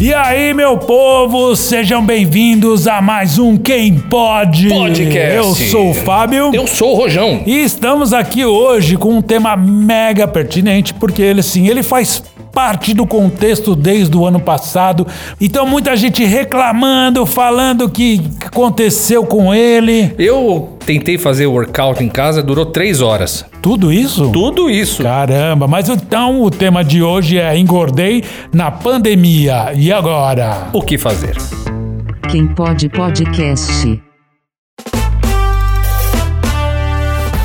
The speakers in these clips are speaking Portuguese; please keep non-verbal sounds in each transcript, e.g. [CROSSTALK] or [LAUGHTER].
E aí, meu povo, sejam bem-vindos a mais um Quem Pode Podcast. Eu sou o Fábio. Eu sou o Rojão. E estamos aqui hoje com um tema mega pertinente, porque ele, sim, ele faz parte do contexto desde o ano passado. Então, muita gente reclamando, falando que aconteceu com ele. Eu tentei fazer workout em casa, durou três horas. Tudo isso? Tudo isso. Caramba, mas então o tema de hoje é engordei na pandemia. E agora? O que fazer? Quem pode podcast.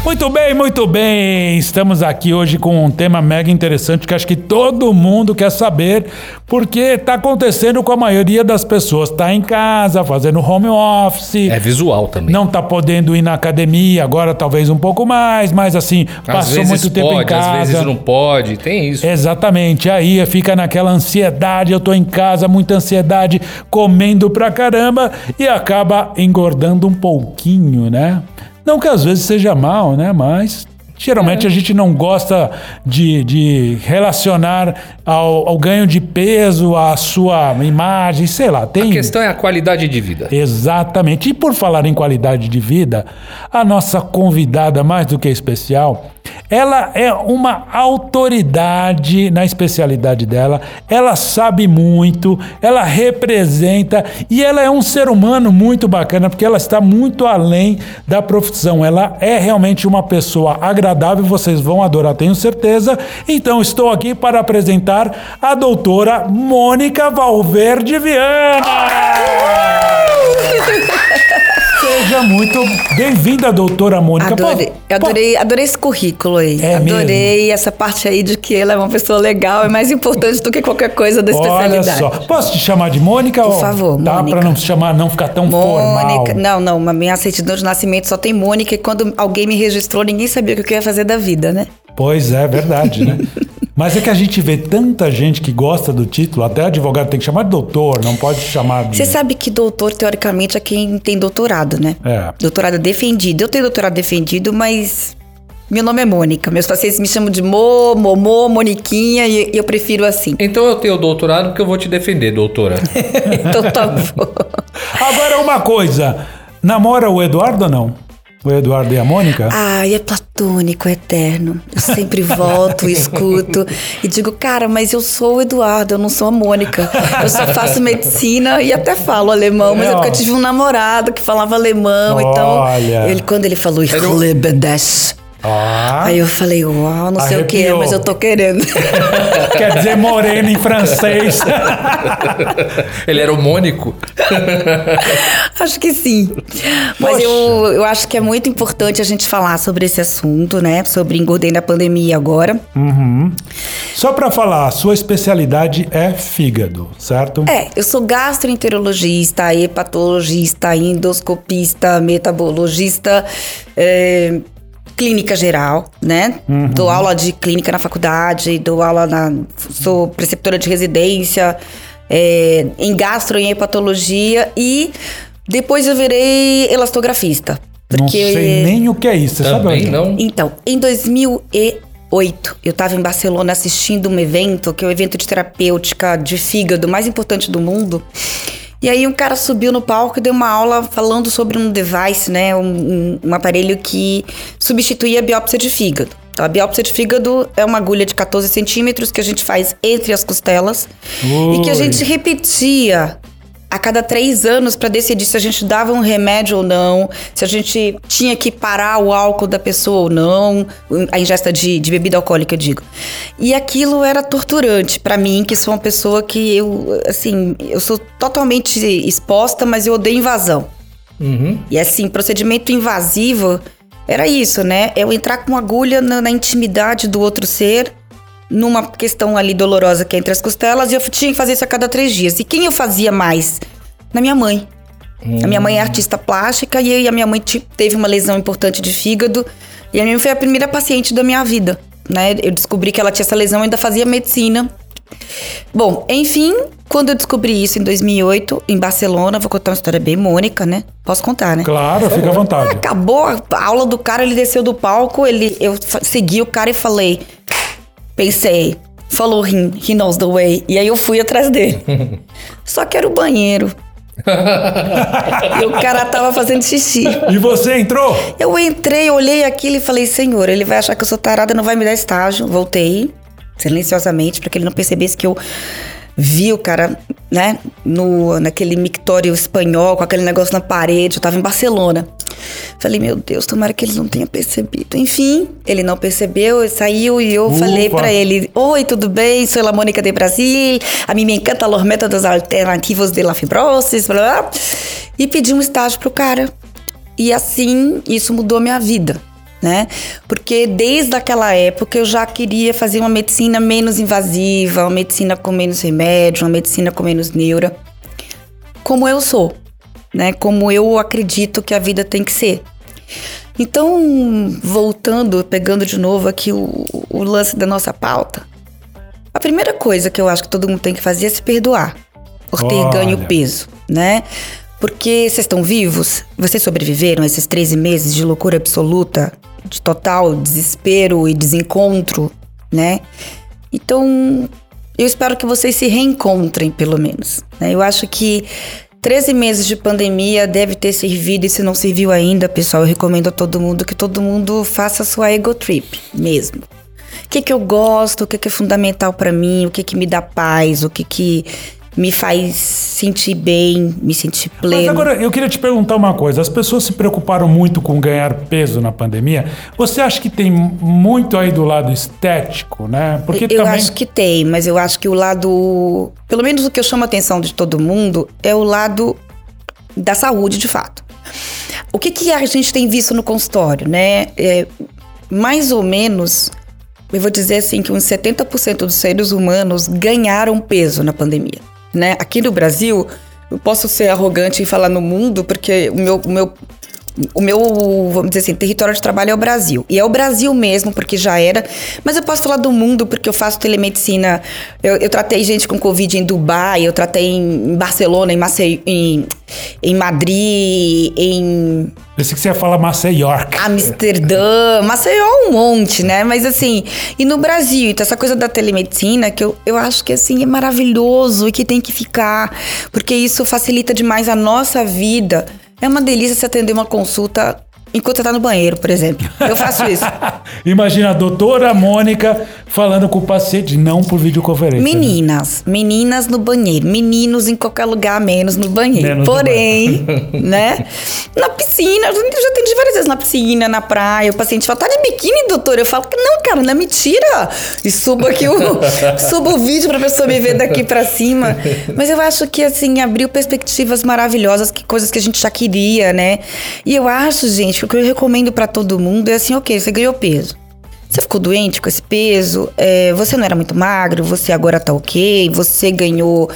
Muito bem, muito bem. Estamos aqui hoje com um tema mega interessante que acho que todo mundo quer saber, porque está acontecendo com a maioria das pessoas. Está em casa, fazendo home office. É visual também. Não está podendo ir na academia, agora talvez um pouco mais, mas assim, passou muito tempo pode, em casa. às vezes não pode, tem isso. Exatamente, aí fica naquela ansiedade, eu tô em casa, muita ansiedade, comendo pra caramba e acaba engordando um pouquinho, né? Não que às vezes seja mal, né? Mas geralmente a gente não gosta de, de relacionar ao, ao ganho de peso, à sua imagem, sei lá, tem. A questão é a qualidade de vida. Exatamente. E por falar em qualidade de vida, a nossa convidada mais do que especial, ela é uma autoridade na especialidade dela, ela sabe muito, ela representa e ela é um ser humano muito bacana porque ela está muito além da profissão. Ela é realmente uma pessoa agradável, vocês vão adorar, tenho certeza. Então estou aqui para apresentar a doutora Mônica Valverde Viana. Seja muito bem-vinda, doutora Mônica. Adorei, Pô, adorei, adorei esse currículo aí. É adorei essa parte aí de que ela é uma pessoa legal, é mais importante do que qualquer coisa da Olha especialidade. só. Posso te chamar de Mônica? Por ou favor, Dá Mônica. pra não se chamar, não ficar tão formal. Mônica, não, não, a minha certidão de nascimento só tem Mônica e quando alguém me registrou, ninguém sabia o que eu ia fazer da vida, né? Pois é, verdade, né? [LAUGHS] Mas é que a gente vê tanta gente que gosta do título, até advogado tem que chamar de doutor, não pode chamar de... Você sabe que doutor, teoricamente, é quem tem doutorado, né? É. Doutorado defendido. Eu tenho doutorado defendido, mas meu nome é Mônica. Meus pacientes me chamam de Mo, Momô, Moniquinha e eu prefiro assim. Então eu tenho doutorado porque eu vou te defender, doutora. [LAUGHS] então tá bom. Agora uma coisa, namora o Eduardo ou não? O Eduardo e a Mônica? Ai, é platônico, é eterno. Eu sempre volto, escuto e digo, cara, mas eu sou o Eduardo, eu não sou a Mônica. Eu só faço medicina e até falo alemão, mas é, É, porque eu tive um namorado que falava alemão, Olha. então ele, quando ele falou Ich liebe das, Ah, aí eu falei, uau, não sei o que é, Arrepiou. mas eu tô querendo. [LAUGHS] quer dizer morena em francês. [LAUGHS] Ele era o Mônico. [LAUGHS] Acho que sim. Mas Poxa. eu, eu acho que é muito importante a gente falar sobre esse assunto, né? Sobre engordei na pandemia agora. Só pra falar, sua especialidade é fígado, certo? É, eu sou gastroenterologista, hepatologista, endoscopista, metabologista, é, clínica geral, né? Dou aula de clínica na faculdade, dou aula na. sou preceptora de residência, é, em gastro e hepatologia e depois eu virei elastografista. Não sei nem o que é isso, você sabe? Também onde? não. Então, em 2008, eu estava em Barcelona assistindo um evento, que é o evento de terapêutica de fígado mais importante do mundo. E aí um cara subiu no palco e deu uma aula falando sobre um device, né? Um, um- um aparelho que substituía a biópsia de fígado. Então, a biópsia de fígado é uma agulha de 14 centímetros que a gente faz entre as costelas e que a gente repetia a cada três anos para decidir se a gente dava um remédio ou não, se a gente tinha que parar o álcool da pessoa ou não, a ingesta de, de bebida alcoólica, eu digo. E aquilo era torturante para mim, que sou uma pessoa que eu, assim, eu sou totalmente exposta, mas eu odeio invasão. Uhum. E assim, procedimento invasivo era isso, né? Eu entrar com agulha na, na intimidade do outro ser, numa questão ali dolorosa que é entre as costelas, e eu tinha que fazer isso a cada três dias. E quem eu fazia mais? Na minha mãe. A minha mãe é artista plástica e a minha mãe teve uma lesão importante de fígado. E a minha mãe foi a primeira paciente da minha vida, né? Eu descobri que ela tinha essa lesão, eu ainda fazia medicina. Bom, enfim, quando eu descobri isso em 2008, em Barcelona, vou contar uma história bem mônica, né? Posso contar, né? Claro, fica à vontade. Acabou a aula do cara, ele desceu do palco, ele, eu segui o cara e falei, pensei, Follow him, he knows the way. E aí eu fui atrás dele. [LAUGHS] Só que era o banheiro. [LAUGHS] e o cara tava fazendo xixi. E você entrou? Eu entrei, olhei aquilo e falei, senhor, ele vai achar que eu sou tarada, não vai me dar estágio. Voltei, silenciosamente, para que ele não percebesse que eu vi o cara, né, no, naquele mictório espanhol, com aquele negócio na parede. Eu tava em Barcelona. Falei, meu Deus, tomara que ele não tenha percebido. Enfim, ele não percebeu, saiu e eu Ufa. falei para ele: Oi, tudo bem? Sou a Mônica de Brasil. A mim me encanta os métodos alternativos de la fibrosis. Blá, blá. E pedi um estágio pro cara. E assim, isso mudou minha vida. Né? Porque desde aquela época eu já queria fazer uma medicina menos invasiva, uma medicina com menos remédio, uma medicina com menos neura, como eu sou, né? Como eu acredito que a vida tem que ser. Então, voltando, pegando de novo aqui o, o lance da nossa pauta, a primeira coisa que eu acho que todo mundo tem que fazer é se perdoar por ter Olha. ganho peso, né? Porque vocês estão vivos, vocês sobreviveram a esses 13 meses de loucura absoluta, de total desespero e desencontro, né? Então, eu espero que vocês se reencontrem, pelo menos. né? Eu acho que 13 meses de pandemia deve ter servido, e se não serviu ainda, pessoal, eu recomendo a todo mundo que todo mundo faça sua ego trip mesmo. O que, que eu gosto, o que, que é fundamental pra mim, o que, que me dá paz, o que, que me faz sentir bem, me sentir pleno. Mas agora eu queria te perguntar uma coisa. As pessoas se preocuparam muito com ganhar peso na pandemia. Você acha que tem muito aí do lado estético, né? Porque eu também acho que tem, mas eu acho que o lado. Pelo menos o que eu chamo a atenção de todo mundo é o lado da saúde, de fato. O que, que a gente tem visto no consultório, né? É, mais ou menos, eu vou dizer assim, que uns 70% dos seres humanos ganharam peso na pandemia. Né? Aqui no Brasil, eu posso ser arrogante e falar no mundo, porque o meu, o meu o meu, vamos dizer assim, território de trabalho é o Brasil. E é o Brasil mesmo, porque já era. Mas eu posso falar do mundo, porque eu faço telemedicina. Eu, eu tratei gente com Covid em Dubai, eu tratei em Barcelona, em, Macei, em, em Madrid, em Pensei que você ia falar Maceiorca. Amsterdã, Maceió um monte, né? Mas assim, e no Brasil, então essa coisa da telemedicina que eu, eu acho que assim é maravilhoso e que tem que ficar, porque isso facilita demais a nossa vida. É uma delícia você atender uma consulta enquanto você tá no banheiro, por exemplo. Eu faço isso. [LAUGHS] Imagina a doutora Mônica falando com o paciente, não por videoconferência. né? Meninas, meninas no banheiro, meninos em qualquer lugar, menos no banheiro. Menos no Porém, né? [LAUGHS] Na piscina, eu já atendi várias vezes na piscina, na praia, o paciente fala, tá de biquíni, doutor? Eu falo, não, cara, não é mentira. E subo aqui o, [LAUGHS] subo o vídeo pra pessoa me ver daqui pra cima. Mas eu acho que, assim, abriu perspectivas maravilhosas, que coisas que a gente já queria, né? E eu acho, gente, que o que eu recomendo pra todo mundo é assim, ok, você ganhou peso. Você ficou doente com esse peso, é, você não era muito magro, você agora tá ok, você ganhou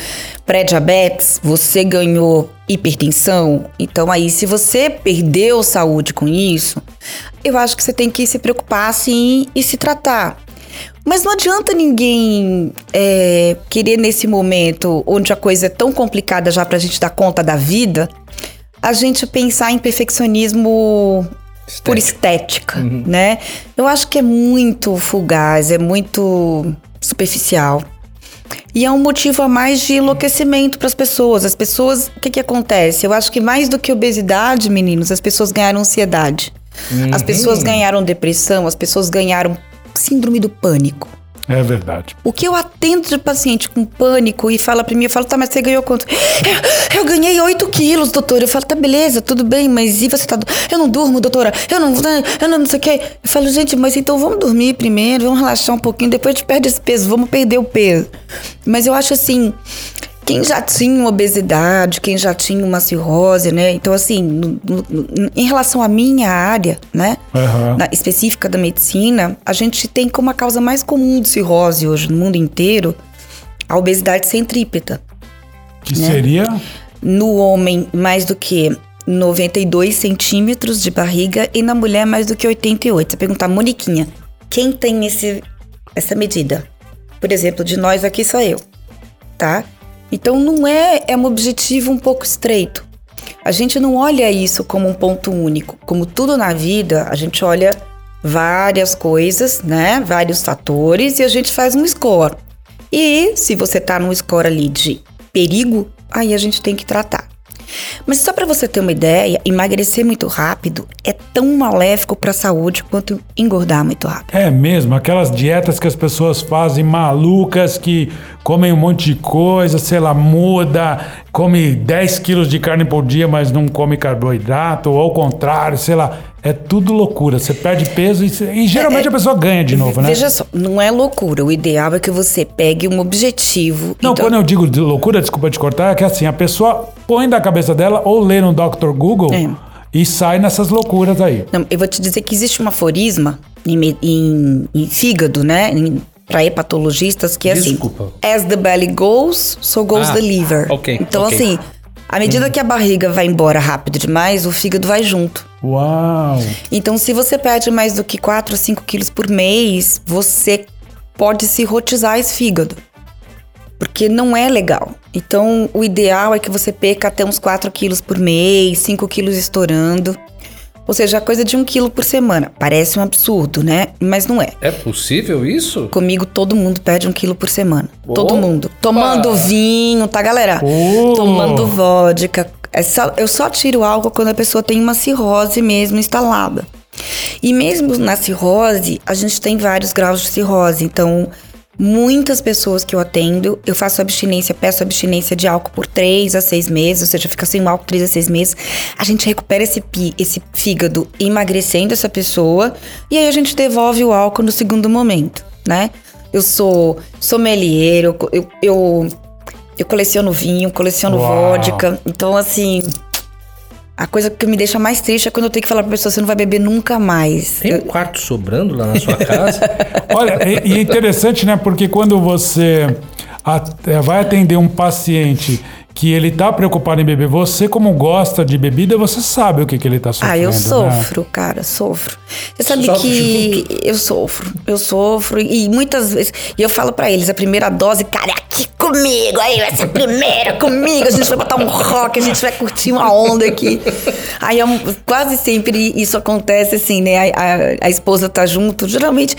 pré-diabetes, você ganhou hipertensão. Então, aí, se você perdeu saúde com isso, eu acho que você tem que se preocupar assim e se tratar. Mas não adianta ninguém é, querer, nesse momento, onde a coisa é tão complicada já pra gente dar conta da vida, a gente pensar em perfeccionismo por estética, né? Eu acho que é muito fugaz, é muito superficial. E é um motivo a mais de enlouquecimento para as pessoas. As pessoas, o que que acontece? Eu acho que mais do que obesidade, meninos, as pessoas ganharam ansiedade. As pessoas ganharam depressão, as pessoas ganharam síndrome do pânico. É verdade. O que eu atendo de paciente com pânico e fala pra mim, eu falo, tá, mas você ganhou quanto? Eu, eu ganhei 8 quilos, doutora. Eu falo, tá, beleza, tudo bem, mas e você tá. Eu não durmo, doutora. Eu não. Eu não, não sei o quê. Eu falo, gente, mas então vamos dormir primeiro, vamos relaxar um pouquinho, depois a gente perde esse peso, vamos perder o peso. Mas eu acho assim. Quem já tinha uma obesidade, quem já tinha uma cirrose, né? Então, assim, no- no- em relação à minha área, né? Aham. na- específica da medicina, a gente tem como a causa mais comum de cirrose hoje no mundo inteiro a obesidade centrípeta. Que Né? seria. No homem, mais do que 92 centímetros de barriga e na mulher, mais do que 88. Você perguntar, Moniquinha, quem tem esse, essa medida? Por exemplo, de nós aqui sou eu, tá? Então não é, é um objetivo um pouco estreito. A gente não olha isso como um ponto único. Como tudo na vida, a gente olha várias coisas, né? Vários fatores e a gente faz um score. E se você tá num score ali de perigo, aí a gente tem que tratar. Mas só para você ter uma ideia, emagrecer muito rápido é tão maléfico para a saúde quanto engordar muito rápido. É mesmo, aquelas dietas que as pessoas fazem malucas, que comem um monte de coisa, sei lá, muda, come 10 quilos de carne por dia, mas não come carboidrato, ou ao contrário, sei lá. É tudo loucura. Você perde peso e, e geralmente a pessoa ganha de novo, né? Veja só, não é loucura. O ideal é que você pegue um objetivo. Não, Então- quando eu digo de loucura, desculpa te cortar, é que assim, a pessoa põe da cabeça dela ou lê no Dr. Google É. e sai nessas loucuras aí. Não, eu vou te dizer que existe um aforisma em, em- em fígado, né? Para hepatologistas, que é Desculpa. assim: As the belly goes, so goes Ah, the liver. ok, Então, ok. assim, à medida que a barriga vai embora rápido demais, o fígado vai junto. Uau! Então, se você perde mais do que 4 ou 5 quilos por mês, você pode se rotizar esse fígado. Porque não é legal. Então, o ideal é que você perca até uns 4 quilos por mês, 5 quilos estourando. Ou seja, coisa de 1 quilo por semana. Parece um absurdo, né? Mas não é. É possível isso? Comigo, todo mundo perde um quilo por semana. Todo Opa! mundo. Tomando vinho, tá, galera? Oh! Tomando vodka. É só- eu só tiro álcool quando a pessoa tem uma cirrose mesmo instalada. E mesmo na cirrose, a gente tem vários graus de cirrose. Então, muitas pessoas que eu atendo, eu faço abstinência, peço abstinência de álcool por 3 a 6 meses, ou seja, fica sem álcool 3 a 6 meses. A gente recupera esse, esse fígado emagrecendo essa pessoa e aí a gente devolve o álcool no segundo momento, né? Eu sou sommelier, eu, eu, eu, eu coleciono vinho, coleciono Uau. vodka. Então, assim, a coisa que me deixa mais triste é quando eu tenho que falar pra pessoa, você não vai beber nunca mais. Tem um quarto sobrando lá na sua casa? [LAUGHS] Olha, e, é interessante, né? Porque quando você at- vai atender um paciente que ele tá preocupado em beber, você como gosta de bebida, você sabe o que, que ele tá sofrendo. Ah, eu né? sofro, cara, sofro. Você sabe Sofre que eu sofro, eu sofro e muitas vezes e eu falo pra eles a primeira dose, cara, é aqui comigo, aí vai ser a primeira comigo, a gente vai botar um rock, a gente vai curtir uma onda aqui. Aí eu- quase sempre isso acontece assim, né? A, a- a esposa tá junto. Geralmente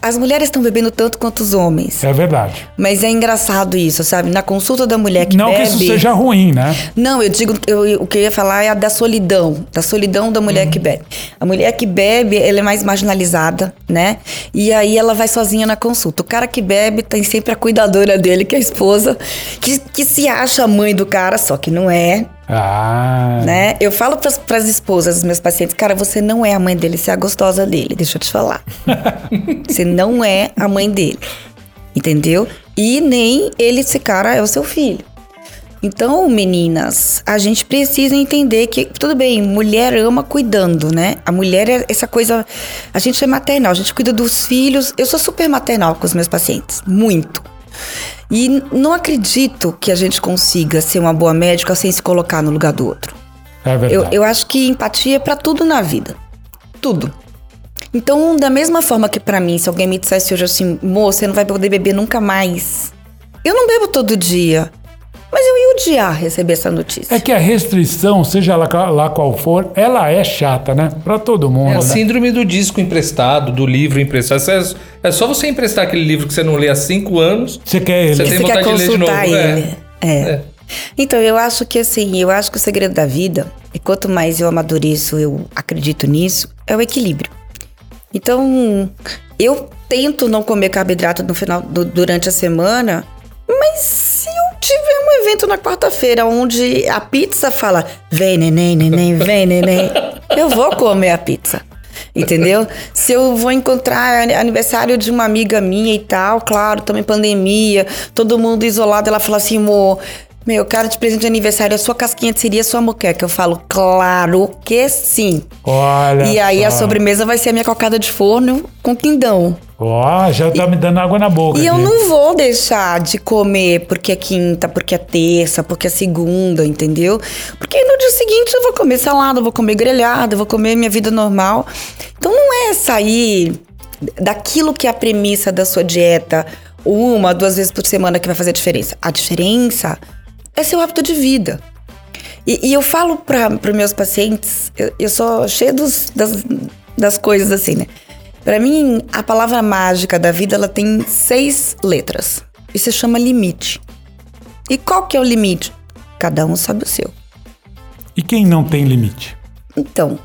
as mulheres estão bebendo tanto quanto os homens. É verdade. Mas é engraçado isso, sabe? Na consulta da mulher que Não bebe. que isso seja ruim, né? Não, eu digo, eu- o que eu ia falar é a da solidão, da solidão da mulher que bebe. A mulher que bebe, ela é mais marginalizada, né? E aí ela vai sozinha na consulta. O cara que bebe tem sempre a cuidadora dele, que é a esposa, que, que se acha a mãe do cara, só que não é, Ah. né? Eu falo pras, pras esposas dos meus pacientes, cara, você não é a mãe dele, você é a gostosa dele, deixa eu te falar. [LAUGHS] você não é a mãe dele, entendeu? E nem ele, esse cara, é o seu filho. Então, meninas, a gente precisa entender que, tudo bem, mulher ama cuidando, né? A mulher é essa coisa. A gente é maternal, a gente cuida dos filhos. Eu sou super maternal com os meus pacientes, muito. E não acredito que a gente consiga ser uma boa médica sem se colocar no lugar do outro. É Eu, verdade. eu acho que empatia é pra tudo na vida. Tudo. Então, da mesma forma que pra mim, se alguém me dissesse hoje assim, moça, você não vai poder beber nunca mais. Eu não bebo todo dia. Mas eu ia odiar receber essa notícia. É que a restrição, seja lá, lá qual for, ela é chata, né? Pra todo mundo. É a né? síndrome do disco emprestado, do livro emprestado. É, é só você emprestar aquele livro que você não lê há cinco anos. Você quer ele. Você tem Você quer vontade de ler de consultar novo, é. ele. É. Então, eu acho que assim, eu acho que o segredo da vida, e quanto mais eu amadureço, eu acredito nisso, é o equilíbrio. Então, eu tento não comer carboidrato no final do- durante a semana, mas se eu um evento na quarta-feira onde a pizza fala vem neném, neném, vem neném, [LAUGHS] eu vou comer a pizza. Entendeu? Se eu vou encontrar ani- aniversário de uma amiga minha e tal, claro, também pandemia, todo mundo isolado, ela fala assim, amor, meu, cara de presente de aniversário, a sua casquinha de siri, a sua moqueca. Eu falo, claro que sim. Olha. E aí a sobremesa vai ser a minha cocada de forno com quindão. Ó, já tá me dando água na boca. E eu aqui. não vou deixar de comer porque é quinta, porque é terça, porque é segunda, entendeu? Porque no dia seguinte eu vou comer salada, eu vou comer grelhada, eu vou comer minha vida normal. Então não é sair daquilo que é a premissa da sua dieta uma, duas vezes por semana que vai fazer a diferença. A diferença é seu hábito de vida. E, e eu falo para os meus pacientes, eu, eu sou cheia dos- das, das coisas assim, né? Para mim, a palavra mágica da vida ela tem seis letras. Isso se chama limite. E qual que é o limite? Cada um sabe o seu. E quem não tem limite? Então,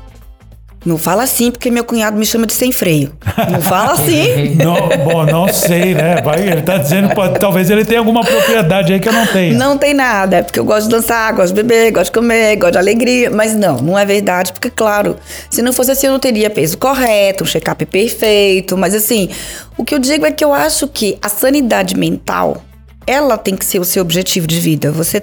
não fala assim porque meu cunhado me chama de sem freio. Não fala assim. [LAUGHS] Não, bom, não sei, né? Vai, ele tá dizendo, pode, talvez ele tenha alguma propriedade aí que eu não tenha. Não tem nada, é porque eu gosto de dançar, gosto de beber, gosto de comer, gosto de alegria. Mas não, não é verdade, porque, claro, se não fosse assim, eu não teria peso correto, um check-up perfeito. Mas, assim, o que eu digo é que eu acho que a sanidade mental, ela tem que ser o seu objetivo de vida. Você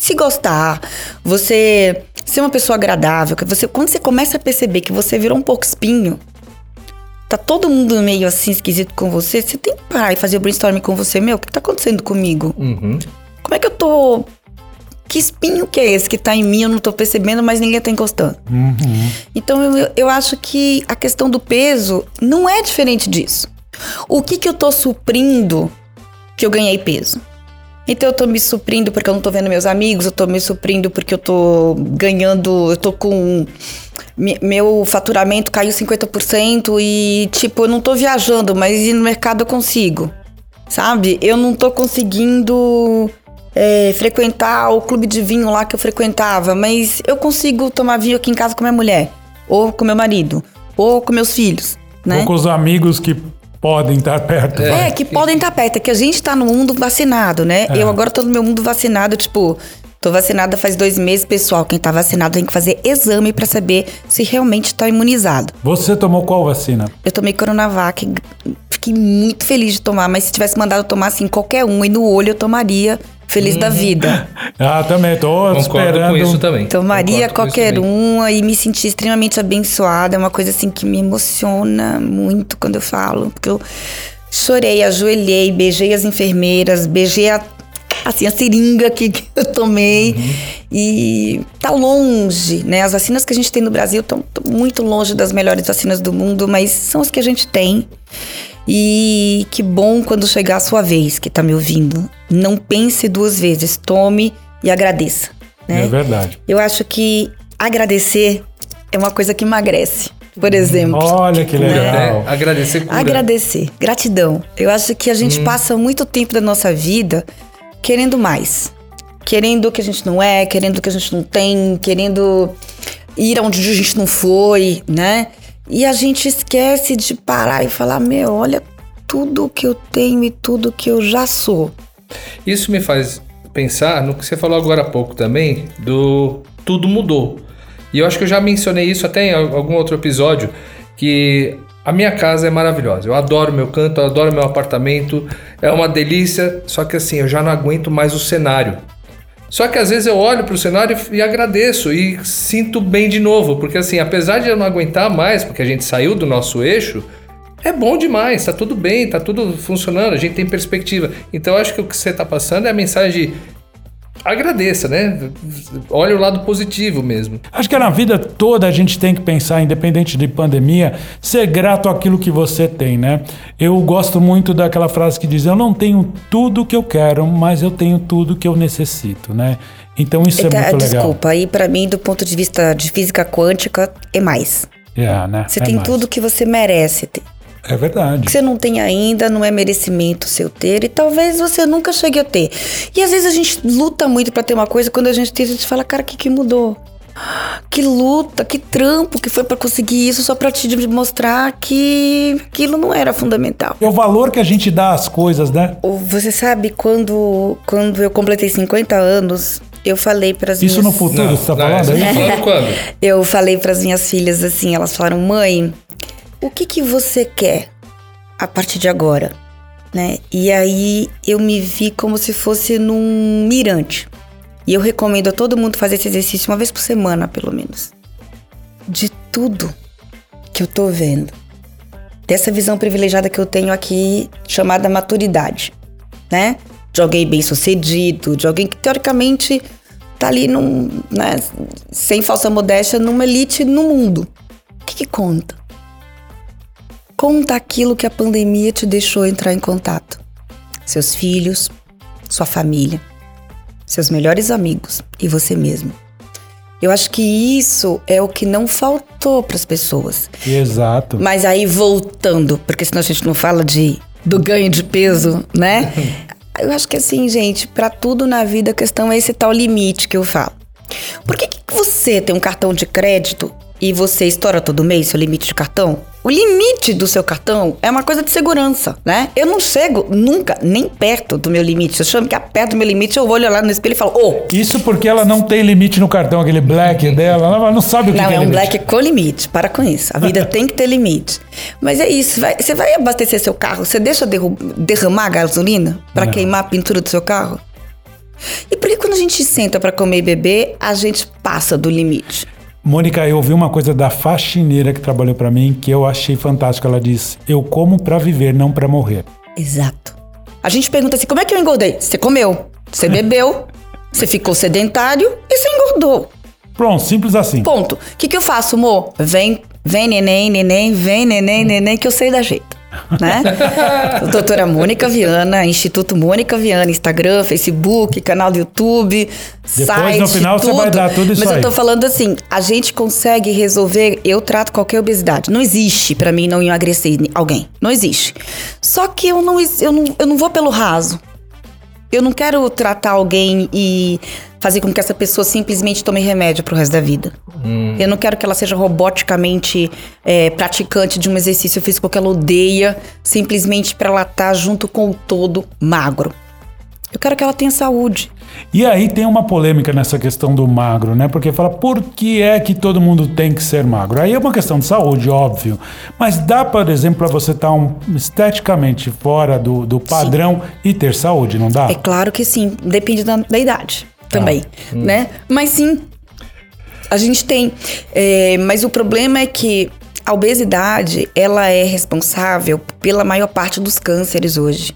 se gostar, você ser uma pessoa agradável, que você quando você começa a perceber que você virou um pouco espinho, tá todo mundo meio assim esquisito com você, você tem que parar e fazer o brainstorming com você, meu, o que tá acontecendo comigo? Uhum. Como é que eu tô que espinho que é esse que tá em mim, eu não tô percebendo, mas ninguém tá encostando. Então eu, eu acho que a questão do peso não é diferente disso. O que que eu tô suprindo que eu ganhei peso? Então eu tô me suprindo porque eu não tô vendo meus amigos, eu tô me suprindo porque eu tô ganhando, eu tô com me- meu faturamento caiu 50% e tipo, eu não tô viajando, mas ir no mercado eu consigo. Sabe? Eu não tô conseguindo é, frequentar o clube de vinho lá que eu frequentava, mas eu consigo tomar vinho aqui em casa com minha mulher, ou com meu marido, ou com meus filhos, né? Ou com os amigos que podem estar perto. vai. É, que podem estar perto, é que a gente tá no mundo vacinado, né? É. Eu agora tô no meu mundo vacinado, tipo, tô vacinada faz dois meses, pessoal. Quem tá vacinado tem que fazer exame pra saber se realmente tá imunizado. Você tomou qual vacina? Eu tomei Coronavac, fiquei muito feliz de tomar, mas se tivesse mandado eu tomar assim qualquer um e no olho eu tomaria feliz da vida. [LAUGHS] Ah, também, tô Concordo esperando. com isso também. Tomaria Concordo qualquer uma e me senti extremamente abençoada. É uma coisa assim que me emociona muito quando eu falo. Porque eu chorei, ajoelhei, beijei as enfermeiras, beijei a, assim, a seringa que, que [LAUGHS] eu tomei. E tá longe, né? As vacinas que a gente tem no Brasil estão muito longe das melhores vacinas do mundo, mas são as que a gente tem. E que bom quando chegar a sua vez, que tá me ouvindo. Não pense duas vezes, tome e agradeça. Né? É verdade. Eu acho que agradecer é uma coisa que emagrece, por exemplo. Olha que legal. É, agradecer cura. Agradecer, gratidão. Eu acho que a gente passa muito tempo da nossa vida querendo mais. Querendo o que a gente não é, querendo o que a gente não tem, querendo ir onde a gente não foi, né? E a gente esquece de parar e falar: meu, olha tudo que eu tenho e tudo que eu já sou. Isso me faz pensar no que você falou agora há pouco também, do tudo mudou. E eu acho que eu já mencionei isso até em al- algum outro episódio, que a minha casa é maravilhosa. Eu adoro meu canto, eu adoro meu apartamento, é uma delícia, só que assim, eu já não aguento mais o cenário. Só que às vezes eu olho pro cenário e agradeço e sinto bem de novo, porque assim, apesar de eu não aguentar mais, porque a gente saiu do nosso eixo, é bom demais, tá tudo bem, tá tudo funcionando, a gente tem perspectiva. Então acho que o que você tá passando é a mensagem agradeça, né? Olha o lado positivo mesmo. Acho que na vida toda a gente tem que pensar, independente de pandemia, ser grato àquilo que você tem, né? Eu gosto muito daquela frase que diz: Eu não tenho tudo que eu quero, mas eu tenho tudo que eu necessito, né? Então isso é muito legal. desculpa, aí pra mim, do ponto de vista de física quântica, é mais. É, né? Você É tem mais. tudo que você merece ter. É verdade. O que você não tem ainda não é merecimento seu ter e talvez você nunca chegue a ter. E às vezes a gente luta muito pra ter uma coisa, quando a gente tem, a gente fala, cara, o que, que mudou? Que luta, que trampo que foi pra conseguir isso só pra te mostrar que aquilo não era fundamental. É o valor que a gente dá às coisas, né? Você sabe, quando, quando eu completei 50 anos, eu falei pras Isso minhas... no futuro, você tá não, falando tá falando quando? Eu falei para as minhas filhas assim, elas falaram: "Mãe, o que que você quer a partir de agora?" Né? E aí eu me vi como se fosse num mirante. E eu recomendo a todo mundo fazer esse exercício uma vez por semana, pelo menos. De tudo que eu tô vendo. Dessa visão privilegiada que eu tenho aqui, chamada maturidade, né? De alguém bem sucedido, de alguém que teoricamente tá ali num, né, sem falsa modéstia, numa elite no mundo. O que, que conta? Conta aquilo que a pandemia te deixou entrar em contato. Seus filhos, sua família, seus melhores amigos e você mesmo. Eu acho que isso é o que não faltou para as pessoas. Exato. Mas aí voltando, porque senão a gente não fala de do ganho de peso, né? [LAUGHS] eu acho que assim, gente, pra tudo na vida a questão é esse tal limite que eu falo. Por que, que você tem um cartão de crédito e você estoura todo mês seu limite de cartão? O limite do seu cartão é uma coisa de segurança, né? Eu não chego nunca nem perto do meu limite. Se eu chamo que é perto do meu limite, eu vou olhar lá no espelho e falo, ô, Isso porque ela não tem limite no cartão, aquele black dela. Ela não sabe o que, Não, que é um limite. black com limite. Para com isso. A vida [LAUGHS] tem que ter limite. Mas é isso. vai- você vai abastecer seu carro, você deixa derramar gasolina para Não. queimar a pintura do seu carro? E por que quando a gente senta para comer e beber, a gente passa do limite? Mônica, eu ouvi uma coisa da faxineira que trabalhou pra mim que eu achei fantástico. Ela disse: Eu como pra viver, não pra morrer. Exato. A gente pergunta assim: como é que eu engordei? Você comeu, você [LAUGHS] bebeu, você ficou sedentário e você engordou. Pronto, simples assim. Ponto. O que, que eu faço, amor? Vem, vem, neném, neném, vem, neném, neném, que eu sei da jeito. Né? [LAUGHS] Doutora Mônica Viana, Instituto Mônica Viana, Instagram, Facebook, canal do YouTube, site, no final, você tudo. vai dar tudo isso Mas eu aí. tô falando assim, a gente consegue resolver, eu trato qualquer obesidade. Não existe pra mim não emagrecer alguém. Não existe. Só que eu não, eu não, eu não vou pelo raso. Eu não quero tratar alguém e fazer com que essa pessoa simplesmente tome remédio pro resto da vida. Eu não quero que ela seja roboticamente é, praticante de um exercício físico que ela odeia, simplesmente pra ela estar junto com o todo magro. Eu quero que ela tenha saúde. E aí tem uma polêmica nessa questão do magro, né? Porque fala, por que é que todo mundo tem que ser magro? Aí é uma questão de saúde, óbvio. Mas dá, por exemplo, para você estar um, esteticamente fora do, do padrão e ter saúde, não dá? É claro que sim, depende da, da idade também, né? Mas sim, a gente tem. É, mas o problema é que a obesidade, ela é responsável pela maior parte dos cânceres hoje.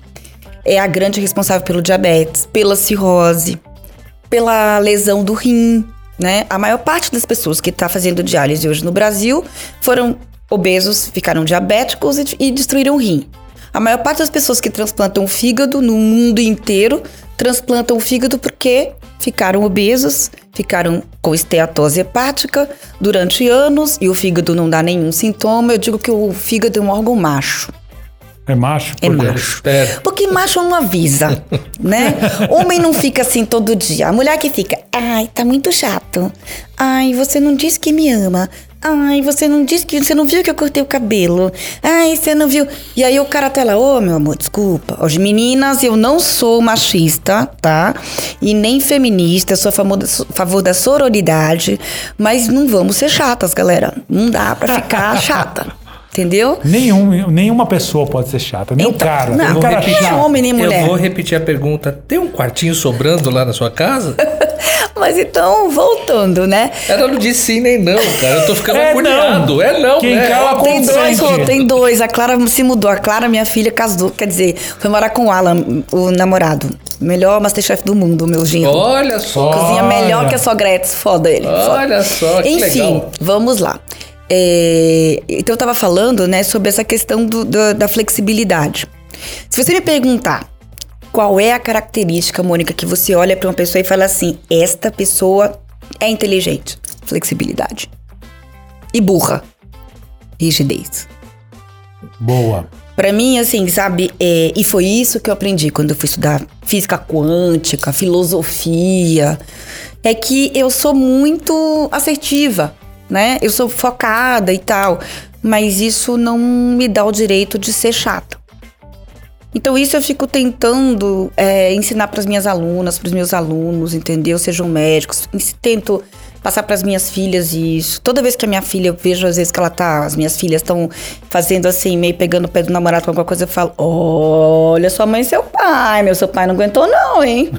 É a grande responsável pelo diabetes, pela cirrose, pela lesão do rim, né? A maior parte das pessoas que está fazendo diálise hoje no Brasil foram obesos, ficaram diabéticos e, e destruíram o rim. A maior parte das pessoas que transplantam o fígado no mundo inteiro transplantam o fígado porque ficaram obesos, ficaram com esteatose hepática durante anos e o fígado não dá nenhum sintoma. Eu digo que o fígado é um órgão macho. É macho? É macho. Porque macho não avisa, [LAUGHS] né? Homem não fica assim todo dia. A mulher que fica, ai, tá muito chato. Ai, você não disse que me ama. Ai, você não disse que você não viu que eu cortei o cabelo. Ai, você não viu. E aí o cara tá lá, ô meu amor, desculpa. Hoje, meninas, eu não sou machista, tá? E nem feminista, eu sou a favor favor da sororidade. Mas não vamos ser chatas, galera. Não dá pra ficar [LAUGHS] chata. Entendeu? Nenhum, nenhuma pessoa pode ser chata, nem o Então, cara. não, o cara nem chato. homem nem mulher. Eu vou repetir a pergunta. Tem um quartinho sobrando lá na sua casa? [LAUGHS] Mas então, voltando, né? Ela não disse sim nem não, cara. Eu tô ficando É agoniado. não. É não, Quem né? cala É Tem dois, Rô, tem dois. A Clara se mudou. A Clara, minha filha, casou. Quer dizer, foi morar com o Alan, o namorado. Melhor Masterchef do mundo, meu genro. Olha só. Cozinha melhor que a sua Gretz. Foda ele. foda. Olha só, que Enfim, legal. vamos lá. É, então, eu tava falando, né, sobre essa questão do- do- da flexibilidade. Se você me perguntar qual é a característica, Mônica, que você olha pra uma pessoa e fala assim: esta pessoa é inteligente. Flexibilidade. E burra. Rigidez. Boa. Pra mim, assim, sabe, é, e foi isso que eu aprendi quando eu fui estudar física quântica, filosofia, é que eu sou muito assertiva, né? Eu sou focada e tal, mas isso não me dá o direito de ser chata. Então isso eu fico tentando é, ensinar para as minhas alunas, para os meus alunos, entendeu? Sejam médicos, tento passar para as minhas filhas isso. Toda vez que a minha filha, eu vejo às vezes que ela tá, as minhas filhas estão fazendo assim, meio pegando o pé do namorado com alguma coisa, eu falo: "Olha, sua mãe e seu pai, meu seu pai não aguentou não, hein?"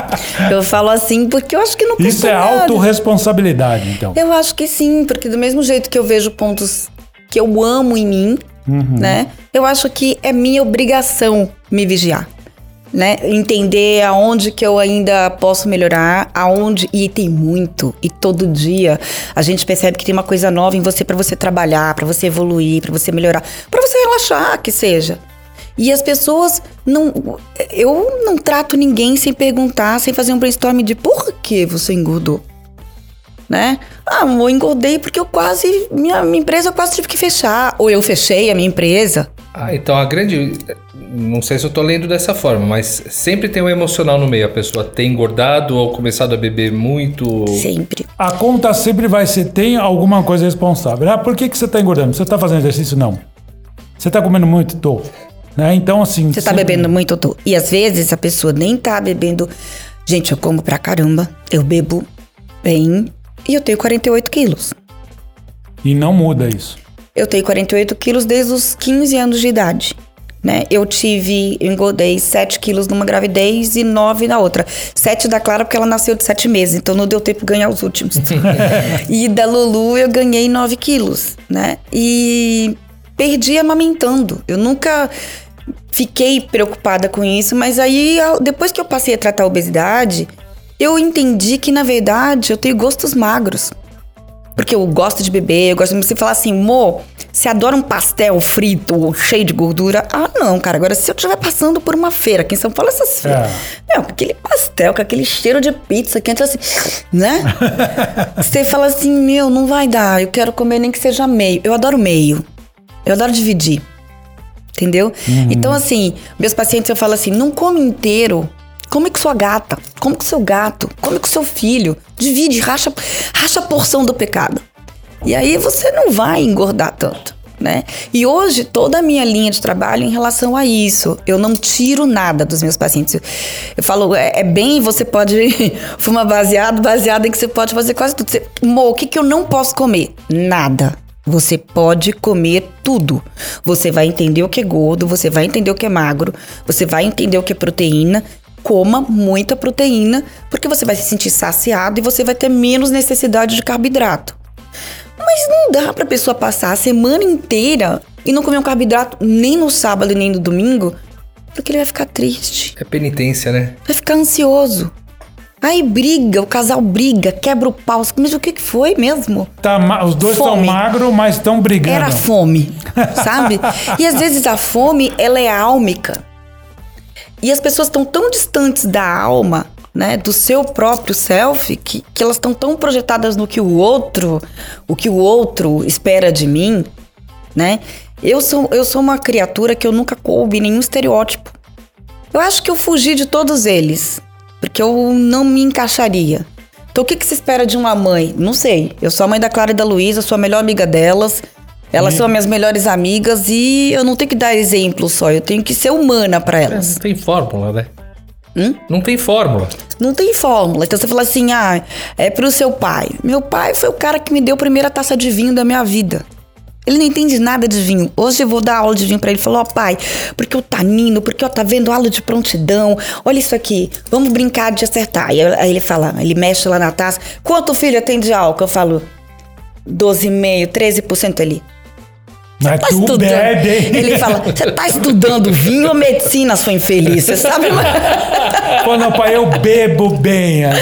[LAUGHS] eu falo assim porque eu acho que não Isso é nada. autorresponsabilidade, então. Eu acho que sim, porque do mesmo jeito que eu vejo pontos que eu amo em mim, né? Eu acho que é minha obrigação me vigiar. Né? Entender aonde que eu ainda posso melhorar, aonde e tem muito e todo dia a gente percebe que tem uma coisa nova em você para você trabalhar, para você evoluir, para você melhorar, para você relaxar, que seja. E as pessoas não eu não trato ninguém sem perguntar, sem fazer um brainstorm de por que você engordou né? Ah, eu engordei porque eu quase. Minha, minha empresa eu quase tive que fechar. Ou eu fechei a minha empresa. Ah, então a grande. Não sei se eu tô lendo dessa forma, mas sempre tem um emocional no meio. A pessoa tem engordado ou começado a beber muito. Sempre. A conta sempre vai ser, tem alguma coisa responsável. Ah, por que, que você está engordando? Você está fazendo exercício? Não. Você está comendo muito? Tô. Né? Então, assim... Você tá sempre- bebendo muito, tô. E às vezes a pessoa nem tá bebendo. Gente, eu como pra caramba. Eu bebo bem. E eu tenho 48 quilos. E não muda isso. Eu tenho 48 quilos desde os 15 anos de idade. Né? Eu tive, eu engordei 7 quilos numa gravidez e 9 na outra. 7 da Clara porque ela nasceu de 7 meses, então não deu tempo de ganhar os últimos. [LAUGHS] e da Lulu eu ganhei 9 quilos, né? E perdi amamentando. Eu nunca fiquei preocupada com isso, mas aí depois que eu passei a tratar a obesidade, eu entendi que na verdade eu tenho gostos magros. Porque eu gosto de beber, eu gosto de você falar assim, mo, você adora um pastel frito ou cheio de gordura? Ah, não, cara. Agora, se eu estiver passando por uma feira, aqui em São Paulo, essas feiras. Meu, com aquele pastel, com aquele cheiro de pizza que entra assim, né? [LAUGHS] você fala assim, meu, não vai dar, eu quero comer nem que seja meio. Eu adoro meio. Eu adoro dividir. Entendeu? Então, assim, meus pacientes eu falo assim: não come inteiro. Come com sua gata, come com seu gato, come com seu filho. Divide, racha, racha a porção do pecado. E aí você não vai engordar tanto, né? E hoje toda a minha linha de trabalho em relação a isso, eu não tiro nada dos meus pacientes. Eu, falo, é, é bem, você pode [LAUGHS] fumar baseado, baseado em que você pode fazer quase tudo. Você, Mo, o que, que eu não posso comer? Nada. Você pode comer tudo. Você vai entender o que é gordo, você vai entender o que é magro, você vai entender o que é proteína. Coma muita proteína, porque você vai se sentir saciado e você vai ter menos necessidade de carboidrato. Mas não dá pra pessoa passar a semana inteira e não comer um carboidrato nem no sábado e nem no domingo, porque ele vai ficar triste, É penitência, né? vai ficar ansioso. Aí briga, o casal briga, quebra o pau. Mas o que foi mesmo? Tá os dois estão magros, mas estão brigando. Era fome, sabe? [LAUGHS] E às vezes a fome, ela é álmica. E as pessoas estão tão distantes da alma, né, do seu próprio self, que, que elas estão tão projetadas no que o outro, o que o outro espera de mim, né? Eu sou, eu sou uma criatura que eu nunca coube nenhum estereótipo. Eu acho que eu fugi de todos eles, porque eu não me encaixaria. Então, o que, que se espera de uma mãe? Não sei. Eu sou a mãe da Clara e da Luísa, sou a melhor amiga delas. Elas são minhas melhores amigas e eu não tenho que dar exemplo só, eu tenho que ser humana pra É, elas. não tem fórmula, né? Hum? Não tem fórmula. Não tem fórmula. Então você fala assim: ah, é pro seu pai. Meu pai foi o cara que me deu a primeira taça de vinho da minha vida. Ele não entende nada de vinho. Hoje eu vou dar aula de vinho pra ele. Ele falou: Ó, pai, porque o tanino, porque ó, tá vendo aula de prontidão. Olha isso aqui, vamos brincar de acertar. E aí ele fala: ele mexe lá na taça. Quanto filho tem de álcool? Eu falo: 12,5%, 13% ali. Mas Tá tu estudando. bebe, hein? Ele fala: Você tá estudando vinho ou medicina, sua infeliz? Você sabe? [LAUGHS] Pô, não, pai, eu bebo bem. é.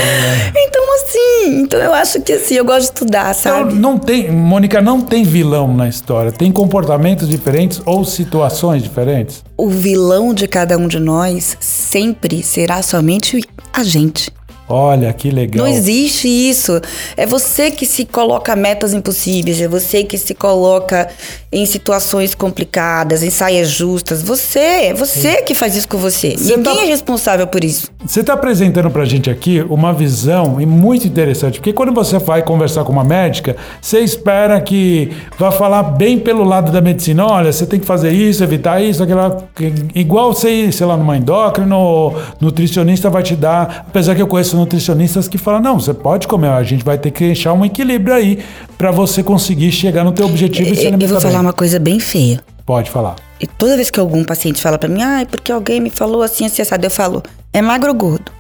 Então, assim, então eu acho que assim, eu gosto de estudar, Então, sabe? não tem, Mônica, não tem vilão na história. Tem comportamentos diferentes ou situações diferentes. O vilão de cada um de nós sempre será somente a gente. Olha, que legal. Não existe isso. É você que se coloca metas impossíveis, é você que se coloca em situações complicadas, em saias justas. Você, você que faz isso com você. Você Ninguém tá- é responsável por isso. Você está apresentando para a gente aqui uma visão e muito interessante, porque quando você vai conversar com uma médica, você espera que vá falar bem pelo lado da medicina. Olha, você tem que fazer isso, evitar isso, aquela. Igual você ir, sei lá, numa endócrina ou nutricionista vai te dar. Apesar que eu conheço nutricionistas que falam: não, você pode comer, a gente vai ter que deixar um equilíbrio aí para você conseguir chegar no teu objetivo e se Eu, eu alimentar vou falar bem. uma coisa bem feia. Pode falar. E toda vez que algum paciente fala pra mim, ah, é porque alguém me falou assim, assim, assado, eu falo, é magro ou gordo?